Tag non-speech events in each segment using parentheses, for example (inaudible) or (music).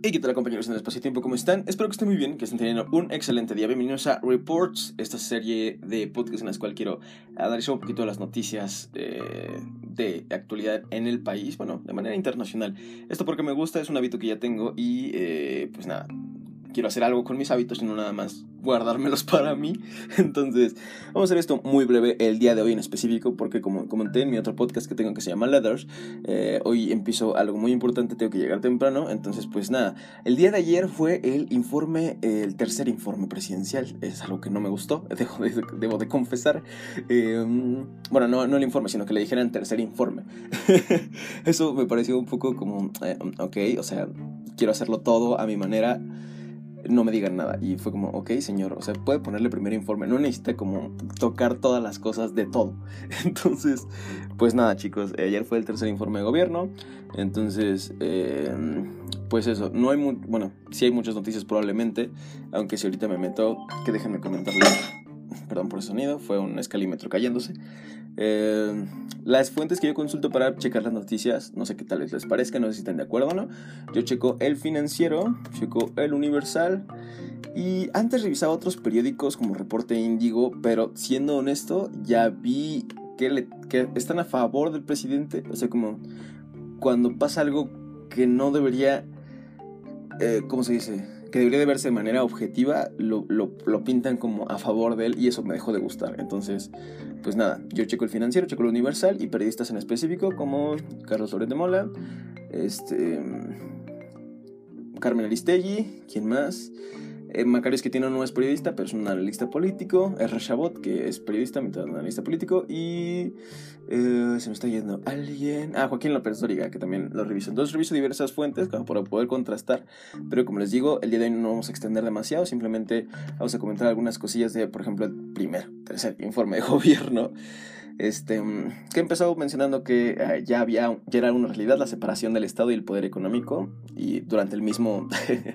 Hey, ¿qué tal compañeros en el espacio-tiempo? ¿Cómo están? Espero que estén muy bien, que estén teniendo un excelente día. Bienvenidos a Reports, esta serie de podcasts en las cual quiero darles un poquito las noticias eh, de actualidad en el país, bueno, de manera internacional. Esto porque me gusta, es un hábito que ya tengo y eh, pues nada, quiero hacer algo con mis hábitos y no nada más guardármelos (laughs) para mí. Entonces, vamos a hacer esto muy breve el día de hoy en específico, porque como comenté en mi otro podcast que tengo que se llama Leathers, eh, hoy empiezo algo muy importante, tengo que llegar temprano. Entonces, pues nada, el día de ayer fue el informe, el tercer informe presidencial. Es algo que no me gustó, (laughs) debo de, debo de confesar. Em, bueno, no, no el informe, sino que le dijeran tercer informe. (laughs) Eso me pareció un poco como, eh, ok, o sea, quiero hacerlo todo a mi manera no me digan nada. Y fue como, ok, señor, o sea, puede ponerle primer informe, no necesita como tocar todas las cosas de todo. (laughs) Entonces, pues nada, chicos, ayer fue el tercer informe de gobierno. Entonces, eh, pues eso, no hay, bueno, sí hay muchas noticias probablemente, aunque si ahorita me meto, que déjenme comentarles, perdón por el sonido, fue un escalímetro cayéndose. Eh, las fuentes que yo consulto para checar las noticias, no sé qué tal les parezca, no sé si están de acuerdo o no. Yo checo el financiero, checo el universal y antes revisaba otros periódicos como Reporte Índigo, pero siendo honesto, ya vi que, están a favor del presidente. O sea, como cuando pasa algo que no debería, eh, ¿cómo se dice? que debería de verse de manera objetiva, lo, lo, lo, pintan como a favor de él y eso me dejó de gustar. Entonces, pues nada, yo checo el financiero, checo el universal y periodistas en específico como Carlos Loret de Mola, este, Carmen Aristegui, ¿quién más? Eh, Macario que tiene no es periodista, pero es un analista político. R. Chabot, que es periodista, mitad analista político. Y eh, se me está yendo alguien. Ah, Joaquín López Doriga, que también lo reviso. Entonces reviso diversas fuentes para poder contrastar. Pero como les digo, el día de hoy no vamos a extender demasiado. Simplemente vamos a comentar algunas cosillas de, por ejemplo, el primer, tercer informe de (laughs) gobierno este, que empezó mencionando que eh, ya había, ya era una realidad la separación del Estado y el poder económico, y durante el mismo,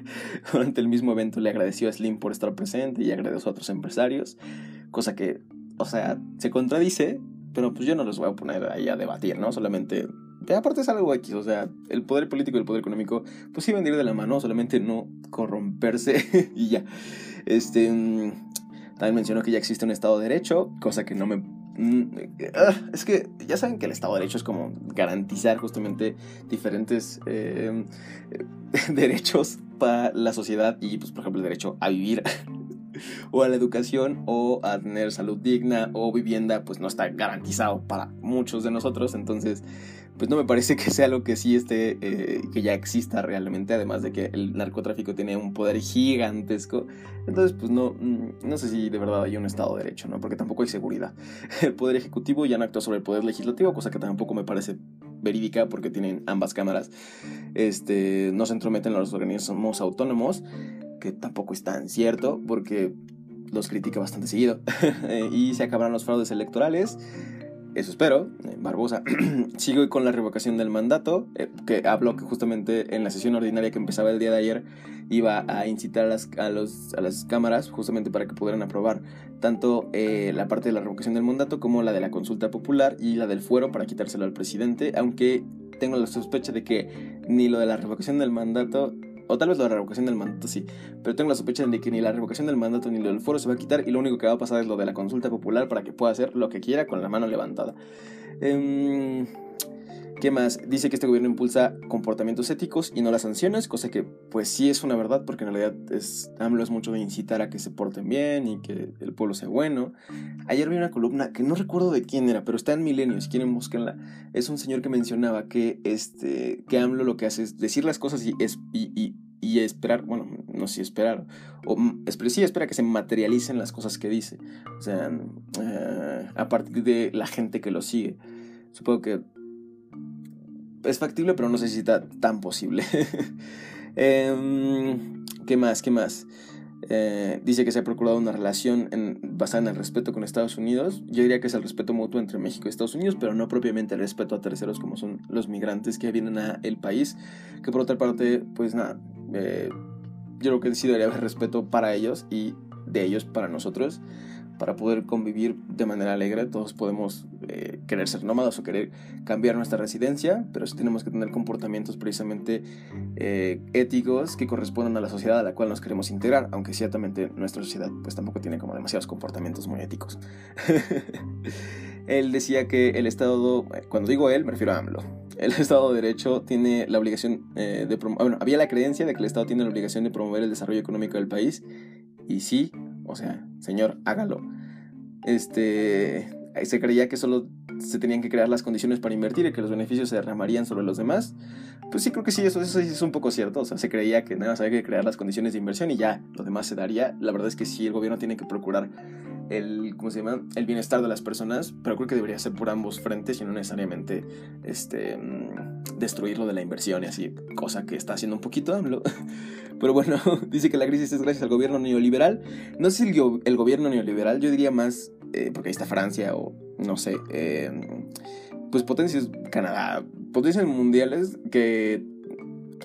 (laughs) durante el mismo evento le agradeció a Slim por estar presente y agradeció a otros empresarios, cosa que, o sea, se contradice, pero pues yo no los voy a poner ahí a debatir, ¿no? Solamente, aparte es algo X, o sea, el poder político y el poder económico, pues van a ir de la mano, solamente no corromperse (laughs) y ya. Este, también mencionó que ya existe un Estado de Derecho, cosa que no me Mm, es que ya saben que el Estado de Derecho es como garantizar justamente diferentes em, (laughs) derechos para la sociedad y, pues, por ejemplo, el derecho a vivir (laughs) o a la educación o a tener salud digna o vivienda, pues no está garantizado para muchos de nosotros. Entonces, pues no me parece que sea algo que sí esté, eh, que ya exista realmente, además de que el narcotráfico tiene un poder gigantesco. Entonces, pues no, mm, no sé si de verdad hay un Estado de Derecho, ¿no? Porque tampoco hay seguridad. (laughs) El Poder Ejecutivo ya no actúa sobre el Poder Legislativo, cosa que tampoco me parece verídica porque tienen ambas cámaras. Este, no se entrometen los organismos autónomos, que tampoco es tan cierto porque los critica bastante seguido. (laughs) y se acabarán los fraudes electorales. Eso espero, eh, Barbosa. (clears throat) Sigo con la revocación del mandato, eh, que habló que justamente en la sesión ordinaria que empezaba el día de ayer iba a incitar a las, a los, a las cámaras justamente para que pudieran aprobar tanto eh, la parte de la revocación del mandato como la de la consulta popular y la del fuero para quitárselo al presidente, aunque tengo la sospecha de que ni lo de la revocación del mandato o tal vez lo de la revocación del mandato sí. Pero tengo la sospecha de que ni la revocación del mandato ni lo del foro se va a quitar y lo único que va a pasar es lo de la consulta popular para que pueda hacer lo que quiera con la mano levantada. Em, ¿Qué más? Dice que este gobierno impulsa comportamientos éticos y no las sanciones, cosa que pues sí es una verdad porque en realidad es, AMLO es mucho de incitar a que se porten bien y que el pueblo sea bueno. Ayer vi una columna que no recuerdo de quién era, pero está en Milenios, quieren buscarla. Es un señor que mencionaba que, este, que AMLO lo que hace es decir las cosas y, es, y, y esperar, bueno, no sé si esperar, o sí espera que se materialicen las cosas que dice, o sea, eh, a partir de la gente que lo sigue. Supongo que es factible, pero no sé si está tan posible. (laughs) Em, ¿Qué más? ¿Qué más? Eh, dice que se ha procurado una relación basada en el respeto con Estados Unidos. Yo diría que es el respeto mutuo entre México y Estados Unidos, pero no propiamente el respeto a terceros como son los migrantes que vienen a el país. Que por otra parte, pues nada, eh, yo creo que sí debería haber respeto para ellos y de ellos para nosotros para poder convivir de manera alegre. Todos podemos eh, querer ser nómadas o querer cambiar nuestra residencia, pero sí tenemos que tener comportamientos precisamente eh, éticos que correspondan a la sociedad a la cual nos queremos integrar, aunque ciertamente nuestra sociedad pues tampoco tiene como demasiados comportamientos muy éticos. (laughs) él decía que el Estado, cuando digo él, me refiero a AMLO, el Estado de Derecho tiene la obligación eh, de promover, bueno, había la creencia de que el Estado tiene la obligación de promover el desarrollo económico del país, y sí, o sea, señor, hágalo. Este, se creía que solo se tenían que crear las condiciones para invertir y que los beneficios se derramarían sobre los demás. Pues sí, creo que sí, eso, eso es un poco cierto. O sea, se creía que nada más había que crear las condiciones de inversión y ya, lo demás se daría. La verdad es que sí, el gobierno tiene que procurar el, ¿cómo se llama? el bienestar de las personas, pero creo que debería ser por ambos frentes y no necesariamente este, mm, destruirlo de la inversión y así, cosa que está haciendo un poquito (laughs) Pero bueno, (laughs) dice que la crisis es gracias al gobierno neoliberal. No sé si el, el gobierno neoliberal, yo diría más, eh, porque ahí está Francia o no sé, eh, pues potencias, Canadá, potencias mundiales que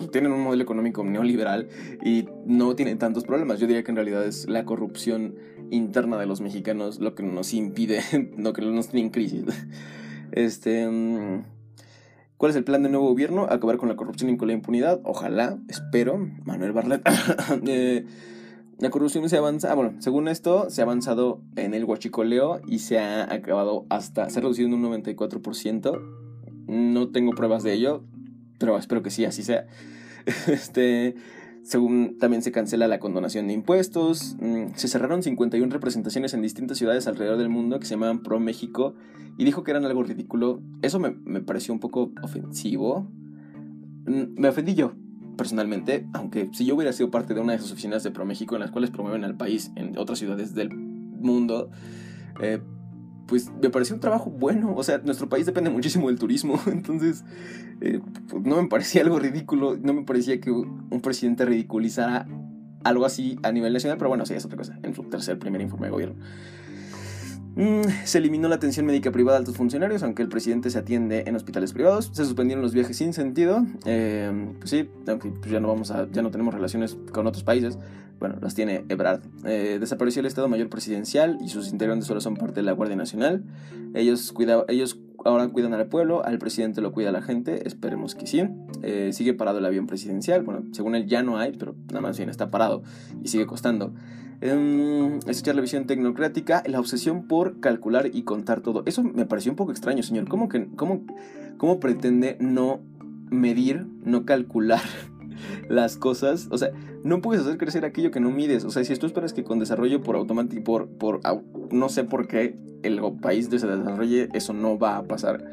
tienen un modelo económico neoliberal y no tienen tantos problemas. Yo diría que en realidad es la corrupción interna de los mexicanos lo que nos impide, (laughs) lo que nos tiene en crisis. Este, mm, ¿Cuál es el plan del nuevo gobierno? Acabar con la corrupción y con la impunidad. Ojalá, espero. Manuel Barlet. (coughs) Eh, la corrupción se avanza, bueno, según esto, se ha avanzado en el huachicoleo y se ha acabado hasta, se ha reducido en un 94%. No tengo pruebas de ello, pero espero que sí, así sea. (laughs) Este, según también se cancela la condonación de impuestos. Mm, se cerraron 51 representaciones en distintas ciudades alrededor del mundo que se llamaban Pro México y dijo que eran algo ridículo. Eso me, me pareció un poco ofensivo. Mm, me ofendí yo, personalmente, aunque si yo hubiera sido parte de una de esas oficinas de ProMéxico en las cuales promueven al país en otras ciudades del mundo, eh, pues me pareció un trabajo bueno. O sea, nuestro país depende muchísimo del turismo, (laughs) entonces eh, pues, no me parecía algo ridículo, no me parecía que un presidente ridiculizara algo así a nivel nacional, pero bueno, sí, es otra cosa, en su tercer primer informe de gobierno. Mm, se eliminó la atención médica privada a altos funcionarios, aunque el presidente se atiende en hospitales privados. Se suspendieron los viajes sin sentido. Eh, pues sí, ya no vamos ya no tenemos relaciones con otros países. Bueno, las tiene Ebrard. Eh, desapareció el Estado Mayor Presidencial y sus integrantes solo son parte de la Guardia Nacional. Ellos, cuida, ellos ahora cuidan al pueblo, al presidente lo cuida la gente, esperemos que sí. Eh, sigue parado el avión presidencial, bueno, según él ya no hay, pero nada más bien está parado y sigue costando. Eh, escuchar la visión tecnocrática, la obsesión por calcular y contar todo. Eso me pareció un poco extraño, señor. ¿Cómo, que, cómo, cómo pretende no medir, no calcular las cosas? O sea, no puedes hacer crecer aquello que no mides. O sea, si tú esperas que con desarrollo por automático, por, por no sé por qué el país se desarrolle, eso no va a pasar.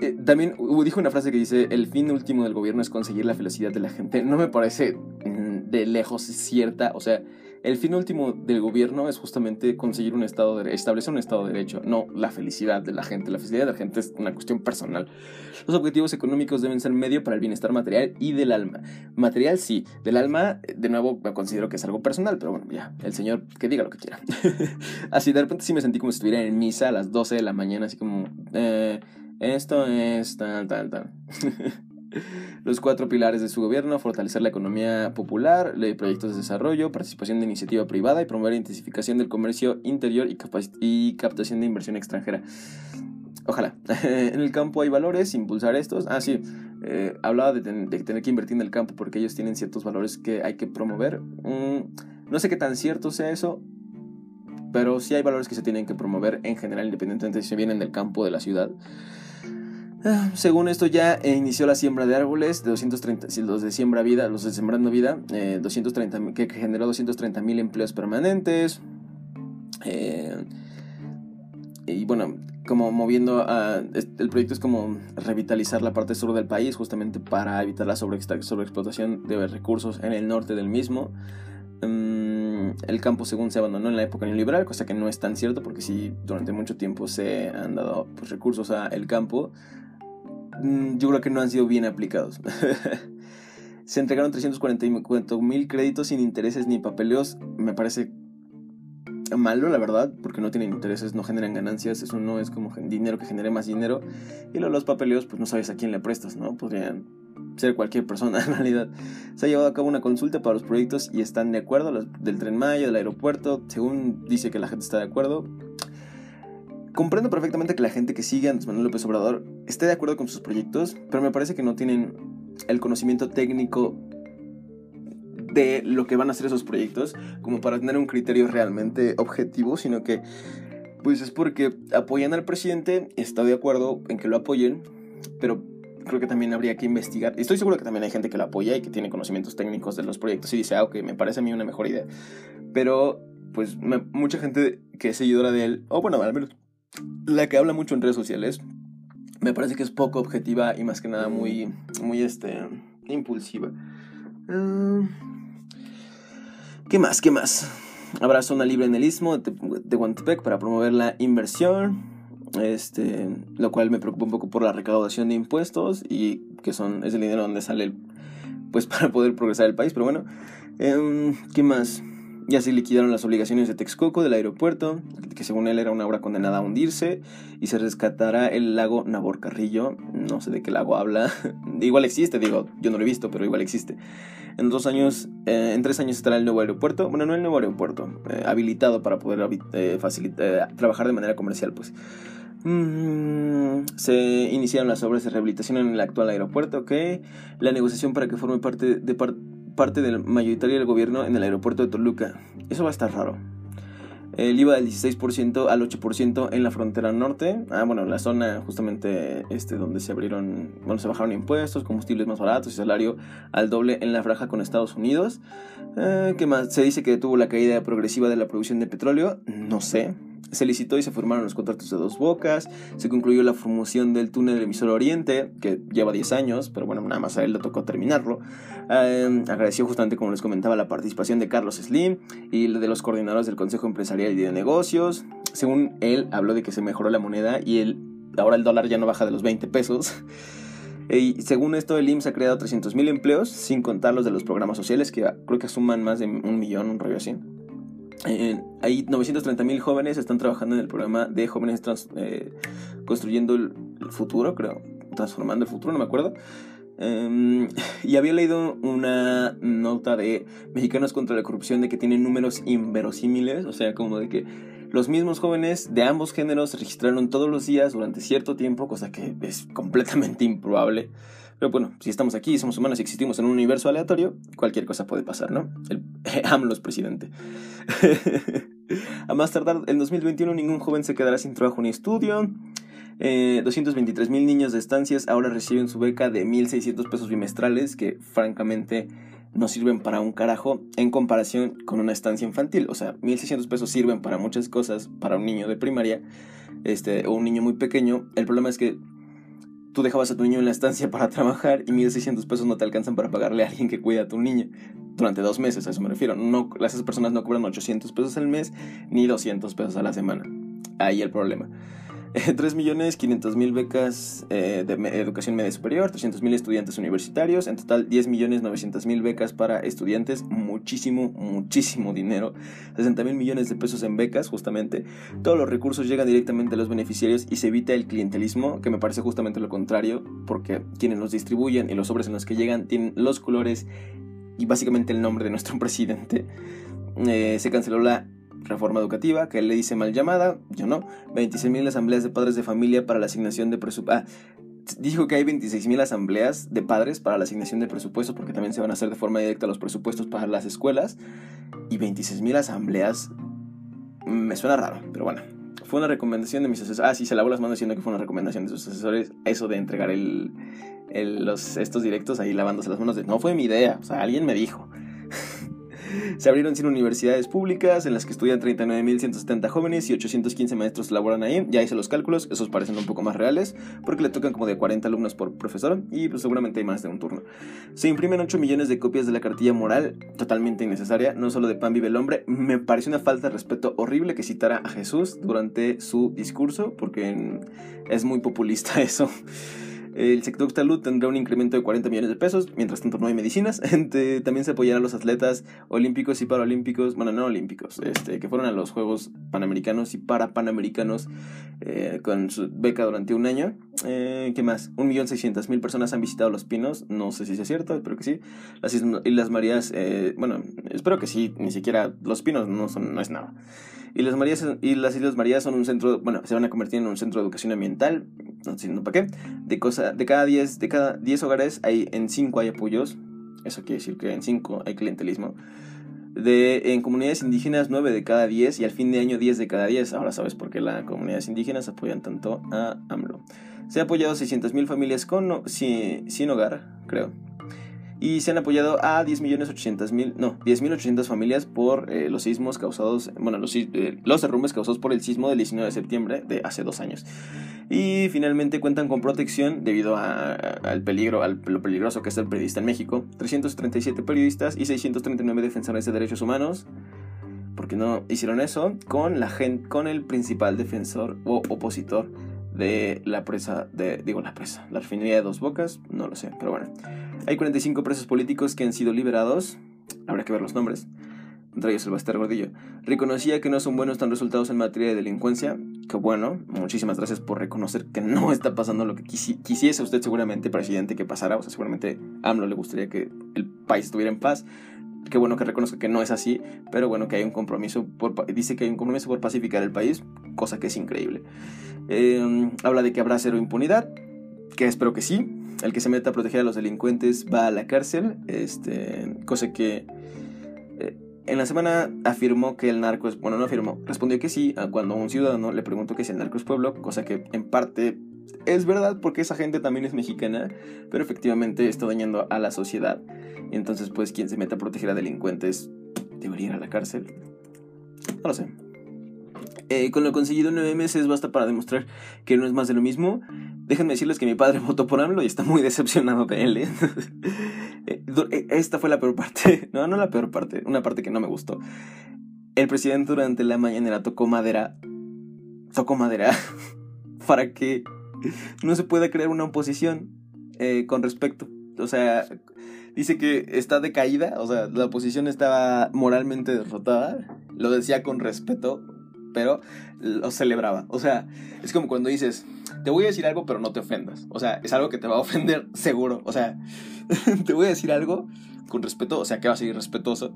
Eh, también dijo una frase que dice, el fin último del gobierno es conseguir la felicidad de la gente. No me parece mm, de lejos cierta. O sea, el fin último del gobierno es justamente conseguir un estado de establecer un estado de derecho, no la felicidad de la gente. La felicidad de la gente es una cuestión personal. Los objetivos económicos deben ser medio para el bienestar material y del alma. Material sí, del alma, de nuevo, me considero que es algo personal, pero bueno, ya, el señor que diga lo que quiera. (laughs) así de repente sí me sentí como si estuviera en misa a las 12 de la mañana, así como, eh, esto es tal, tal, tal. (laughs) Los cuatro pilares de su gobierno, fortalecer la economía popular, ley de proyectos de desarrollo, participación de iniciativa privada y promover la intensificación del comercio interior y, captación de inversión extranjera. Ojalá. (laughs) en el campo hay valores, impulsar estos. Ah, sí. Eh, hablaba de, tener que invertir en el campo porque ellos tienen ciertos valores que hay que promover. Mm, no sé qué tan cierto sea eso, pero sí hay valores que se tienen que promover en general, independientemente de si vienen del campo de la ciudad. Ah, según esto ya inició la siembra de árboles de 230, los de siembra vida, los de sembrando vida, 230, eh, que generó 230 mil empleos permanentes. Eh, y bueno, como moviendo el proyecto es como revitalizar la parte sur del país justamente para evitar la sobreexplotación de recursos en el norte del mismo. Mm, el campo según se abandonó en la época neoliberal, cosa que no es tan cierto porque sí durante mucho tiempo se han dado pues, recursos al campo yo creo que no han sido bien aplicados. (laughs) Se entregaron 340 mil créditos sin intereses ni papeleos. Me parece malo, la verdad, porque no tienen intereses, no generan ganancias. Eso no es como dinero que genere más dinero. Y los papeleos, pues no sabes a quién le prestas, ¿no? Podrían ser cualquier persona (laughs) en realidad. Se ha llevado a cabo una consulta para los proyectos y están de acuerdo, del tren Maya, del aeropuerto, según dice que la gente está de acuerdo. Comprendo perfectamente que la gente que sigue a Andrés Manuel López Obrador esté de acuerdo con sus proyectos, pero me parece que no tienen el conocimiento técnico de lo que van a hacer esos proyectos como para tener un criterio realmente objetivo, sino que pues es porque apoyan al presidente, está de acuerdo en que lo apoyen, pero creo que también habría que investigar. Estoy seguro que también hay gente que lo apoya y que tiene conocimientos técnicos de los proyectos y dice, ah, ok, me parece a mí una mejor idea. Pero, pues, mucha gente que es seguidora de él, o bueno, al menos la que habla mucho en redes sociales, me parece que es poco objetiva y más que nada muy, muy, este, impulsiva. Ah, ¿Qué más? ¿Qué más? Habrá zona libre en el istmo de, de para promover la inversión este, lo cual me preocupa un poco por la recaudación de impuestos y que son, es el dinero donde sale pues (laughs) para poder progresar el país, pero bueno, eh, ¿qué más? Ya se liquidaron las obligaciones de Texcoco del aeropuerto, que según él era una obra condenada a hundirse, y se rescatará el lago Naborcarrillo, no sé de qué lago habla, (laughs) igual existe, digo, yo no lo he visto, pero igual existe. En dos años, eh, en tres años estará el nuevo aeropuerto, bueno, no el nuevo aeropuerto, eh, habilitado para poder eh, trabajar de manera comercial, pues. Mm, se iniciaron las obras de rehabilitación en el actual aeropuerto, ok. La negociación para que forme parte, de parte del mayoritario del gobierno en el aeropuerto de Toluca. Eso va a estar raro. El IVA del 16% al 8% en la frontera norte. Ah, bueno, en la zona justamente este donde se abrieron, bueno, se bajaron impuestos, combustibles más baratos y salario al doble en la franja con Estados Unidos. Eh, ¿Qué más? Se dice que tuvo la caída progresiva de la producción de petróleo. No sé. Se licitó y se firmaron los contratos de dos bocas, se concluyó la formación del túnel del emisor Oriente, que lleva 10 años, pero bueno, nada más a él le tocó terminarlo. Eh, agradeció justamente, como les comentaba, la participación de Carlos Slim y de los coordinadores del Consejo Empresarial y de Negocios. Según él, habló de que se mejoró la moneda y el, ahora el dólar ya no baja de los 20 pesos. (laughs) Y según esto, el IMSS ha creado 300.000 empleos, sin contar los de los programas sociales, que creo que suman más de un millón, un rollo así. Eh, hay 930 mil jóvenes están trabajando en el programa de jóvenes eh, construyendo el, futuro, creo, transformando el futuro, no me acuerdo. Em, y había leído una nota de Mexicanos contra la Corrupción de que tienen números inverosímiles, o sea, como de que los mismos jóvenes de ambos géneros se registraron todos los días durante cierto tiempo, cosa que es completamente improbable. Pero bueno, si estamos aquí, somos humanos y existimos en un universo aleatorio, cualquier cosa puede pasar, ¿no? El (laughs) AMLO es presidente. (laughs) a más tardar, en 2021 ningún joven se quedará sin trabajo ni estudio. Eh, 223 mil niños de estancias ahora reciben su beca de 1.600 pesos bimestrales, que francamente no sirven para un carajo en comparación con una estancia infantil. O sea, 1.600 pesos sirven para muchas cosas para un niño de primaria este, o un niño muy pequeño. El problema es que tú dejabas a tu niño en la estancia para trabajar y 1.600 pesos no te alcanzan para pagarle a alguien que cuida a tu niño durante dos meses, a eso me refiero. No, esas personas no cobran 800 pesos al mes ni 200 pesos a la semana. Ahí el problema. (laughs) 3.500.000 becas eh, de educación media superior, 300.000 estudiantes universitarios, en total 10.900.000 becas para estudiantes, muchísimo, muchísimo dinero, 60.000 millones de pesos en becas, justamente. Todos los recursos llegan directamente a los beneficiarios y se evita el clientelismo, que me parece justamente lo contrario, porque quienes los distribuyen y los sobres en los que llegan tienen los colores y básicamente el nombre de nuestro (laughs) presidente. Eh, se canceló la reforma educativa, que él le dice mal llamada, yo no. 26.000 asambleas de padres de familia para la asignación de presupuesto. Ah, dijo que hay 26.000 asambleas de padres para la asignación de presupuestos, porque también se van a hacer de forma directa los presupuestos para las escuelas. Y 26.000 asambleas me suena raro, pero bueno. Fue una recomendación de mis asesores. Ah, sí, se lavó las manos diciendo que fue una recomendación de sus asesores. Eso de entregar el, los, estos directos ahí lavándose las manos. De, no fue mi idea, o sea, alguien me dijo. Se abrieron 100 universidades públicas en las que estudian 39.170 jóvenes y 815 maestros laboran ahí. Ya hice los cálculos, esos parecen un poco más reales porque le tocan como de 40 alumnos por profesor y pues seguramente hay más de un turno. Se imprimen 8 millones de copias de la cartilla moral, totalmente innecesaria, no solo de pan vive el hombre. Me pareció una falta de respeto horrible que citara a Jesús durante su discurso porque es muy populista (laughs) eso. El sector salud tendrá un incremento de 40 millones de pesos, mientras tanto no hay medicinas. (laughs) También se apoyará a los atletas olímpicos y paralímpicos, bueno, no olímpicos, este, que fueron a los Juegos Panamericanos y para Panamericanos eh, con su beca durante un año. Eh, ¿Qué más? 1.600.000 personas han visitado Los Pinos. No sé si es cierto, espero que sí. Las Islas Marías, eh, bueno, espero que sí. Ni siquiera Los Pinos no, son, no es nada. Y las, Marías, y las Islas Marías son un centro, bueno, se van a convertir en un centro de educación ambiental. No sé para qué. De, cosa, de cada 10 de cada 10 hogares, hay, en 5 hay apoyos. Eso quiere decir que en 5 hay clientelismo. De, en comunidades indígenas 9 de cada 10 y al fin de año 10 de cada 10. Ahora sabes por qué las comunidades indígenas apoyan tanto a AMLO. Se ha apoyado a 600.000 familias con, sin, sin hogar, creo y se han apoyado a 10.800.000, no, 10.800 familias por eh, los sismos causados, bueno, los, eh, los derrumbes causados por el sismo del 19 de septiembre de hace dos años. Y finalmente cuentan con protección debido al peligro, al lo peligroso que es el periodista en México. 337 periodistas y 639 defensores de derechos humanos. Porque no hicieron eso con la gente, con el principal defensor o opositor de la presa, de, digo la presa, la refinería de Dos Bocas, no lo sé, pero bueno. Hay 45 presos políticos que han sido liberados, habrá que ver los nombres, entre ellos el Baster Gordillo. Reconocía que no son buenos tan resultados en materia de delincuencia, que bueno, muchísimas gracias por reconocer que no está pasando lo que quisiese usted seguramente, presidente, que pasara, o sea, seguramente a AMLO le gustaría que el país estuviera en paz, qué bueno que reconozca que no es así, pero bueno que hay un compromiso, por, dice que hay un compromiso por pacificar el país, cosa que es increíble. Em, habla de que habrá cero impunidad, que espero que sí. El que se meta a proteger a los delincuentes va a la cárcel, este, cosa que eh, en la semana afirmó que el narco es, bueno, no afirmó, respondió que sí cuando un ciudadano le preguntó que si el narco es pueblo, cosa que en parte es verdad porque esa gente también es mexicana, pero efectivamente está dañando a la sociedad. Entonces, pues, quien se meta a proteger a delincuentes debería ir a la cárcel. No lo sé. Eh, con lo conseguido en nueve meses basta para demostrar que no es más de lo mismo. Déjenme decirles que mi padre (laughs) votó por AMLO y está muy decepcionado de él. ¿eh? (laughs) Eh, esta fue la peor parte. (laughs) No, no la peor parte. Una parte que no me gustó. El presidente durante la mañanera tocó madera. Tocó madera. para que (laughs) no se pueda crear una oposición con respecto. O sea, dice que está decaída, o sea, la oposición estaba moralmente derrotada, lo decía con respeto, pero lo celebraba. O sea, es como cuando dices, te voy a decir algo, pero no te ofendas. O sea, es algo que te va a ofender (laughs) seguro. O sea, (laughs) te voy a decir algo con respeto, o sea, que va a ser respetuoso.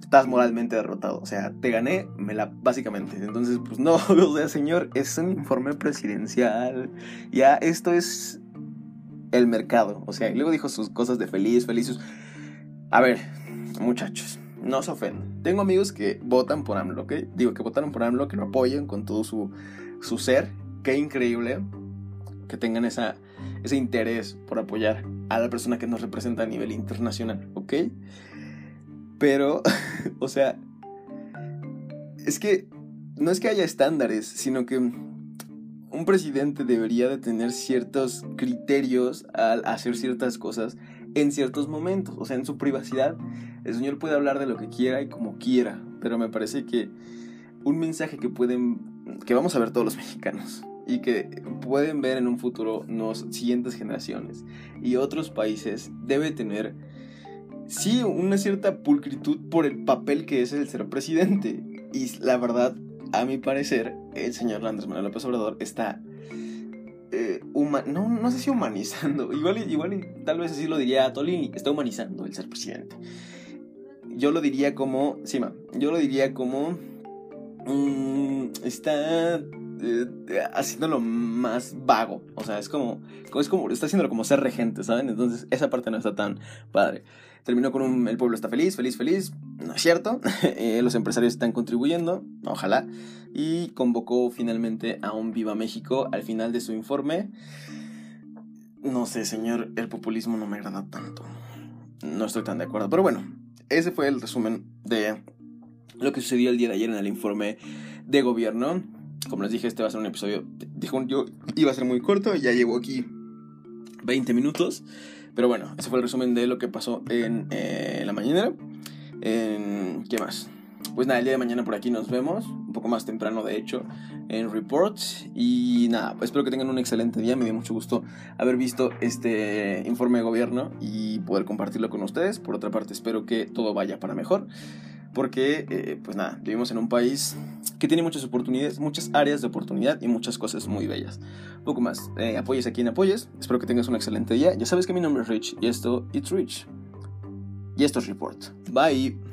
Estás moralmente derrotado. O sea, te gané, me la, básicamente. Entonces, pues no, (laughs) o señor, es un informe presidencial. Ya, esto es el mercado. O sea, y luego dijo sus cosas de feliz, felices. A ver, muchachos, no se ofendan. Tengo amigos que votan por AMLO, ¿ok? Digo, que votaron por AMLO, que lo apoyan con todo su, su ser. Qué increíble que tengan esa, ese interés por apoyar a la persona que nos representa a nivel internacional, ¿ok? Pero, (laughs) o sea, es que no es que haya estándares, sino que un presidente debería de tener ciertos criterios al hacer ciertas cosas en ciertos momentos, o sea, en su privacidad. El señor puede hablar de lo que quiera y como quiera, pero me parece que un mensaje que pueden, que vamos a ver todos los (laughs) mexicanos y que pueden ver en un futuro las siguientes generaciones y otros países debe tener sí una cierta pulcritud por el papel que es el ser presidente y la verdad a mi parecer, el señor Andrés Manuel López Obrador está. Eh, no, no sé si humanizando. (laughs) Igual, igual tal vez así lo diría Tolini. Está humanizando el ser presidente. Yo lo diría como. Sí, yo lo diría como. Mm, está eh, haciéndolo más vago. O sea, es como, es como. Está haciéndolo como ser regente, ¿saben? Entonces, esa parte no está tan padre. Terminó con un. El pueblo está feliz, feliz, feliz. No es cierto. (laughs) Eh, los empresarios están contribuyendo. Ojalá. Y convocó finalmente a un Viva México al final de su informe. No sé, señor. El populismo no me agrada tanto. No estoy tan de acuerdo. Pero bueno, ese fue el resumen de lo que sucedió el día de ayer en el informe de gobierno. Como les dije, este va a ser un episodio. Dijo yo iba a ser muy corto ya llevo aquí 20 minutos. Pero bueno, ese fue el resumen de lo que pasó en eh, la mañanera. En, ¿Qué más? Pues nada, el día de mañana por aquí nos vemos, un poco más temprano de hecho, en Reports. Y nada, pues espero que tengan un excelente día. Me dio mucho gusto haber visto este informe de gobierno y poder compartirlo con ustedes. Por otra parte, espero que todo vaya para mejor. Porque, eh, pues nada, vivimos en un país que tiene muchas oportunidades, muchas áreas de oportunidad y muchas cosas muy bellas. Poco más, eh, apoyes a quien apoyes, espero que tengas un excelente día. Ya sabes que mi nombre es Rich y esto, It's Rich. Y esto es Report. Bye.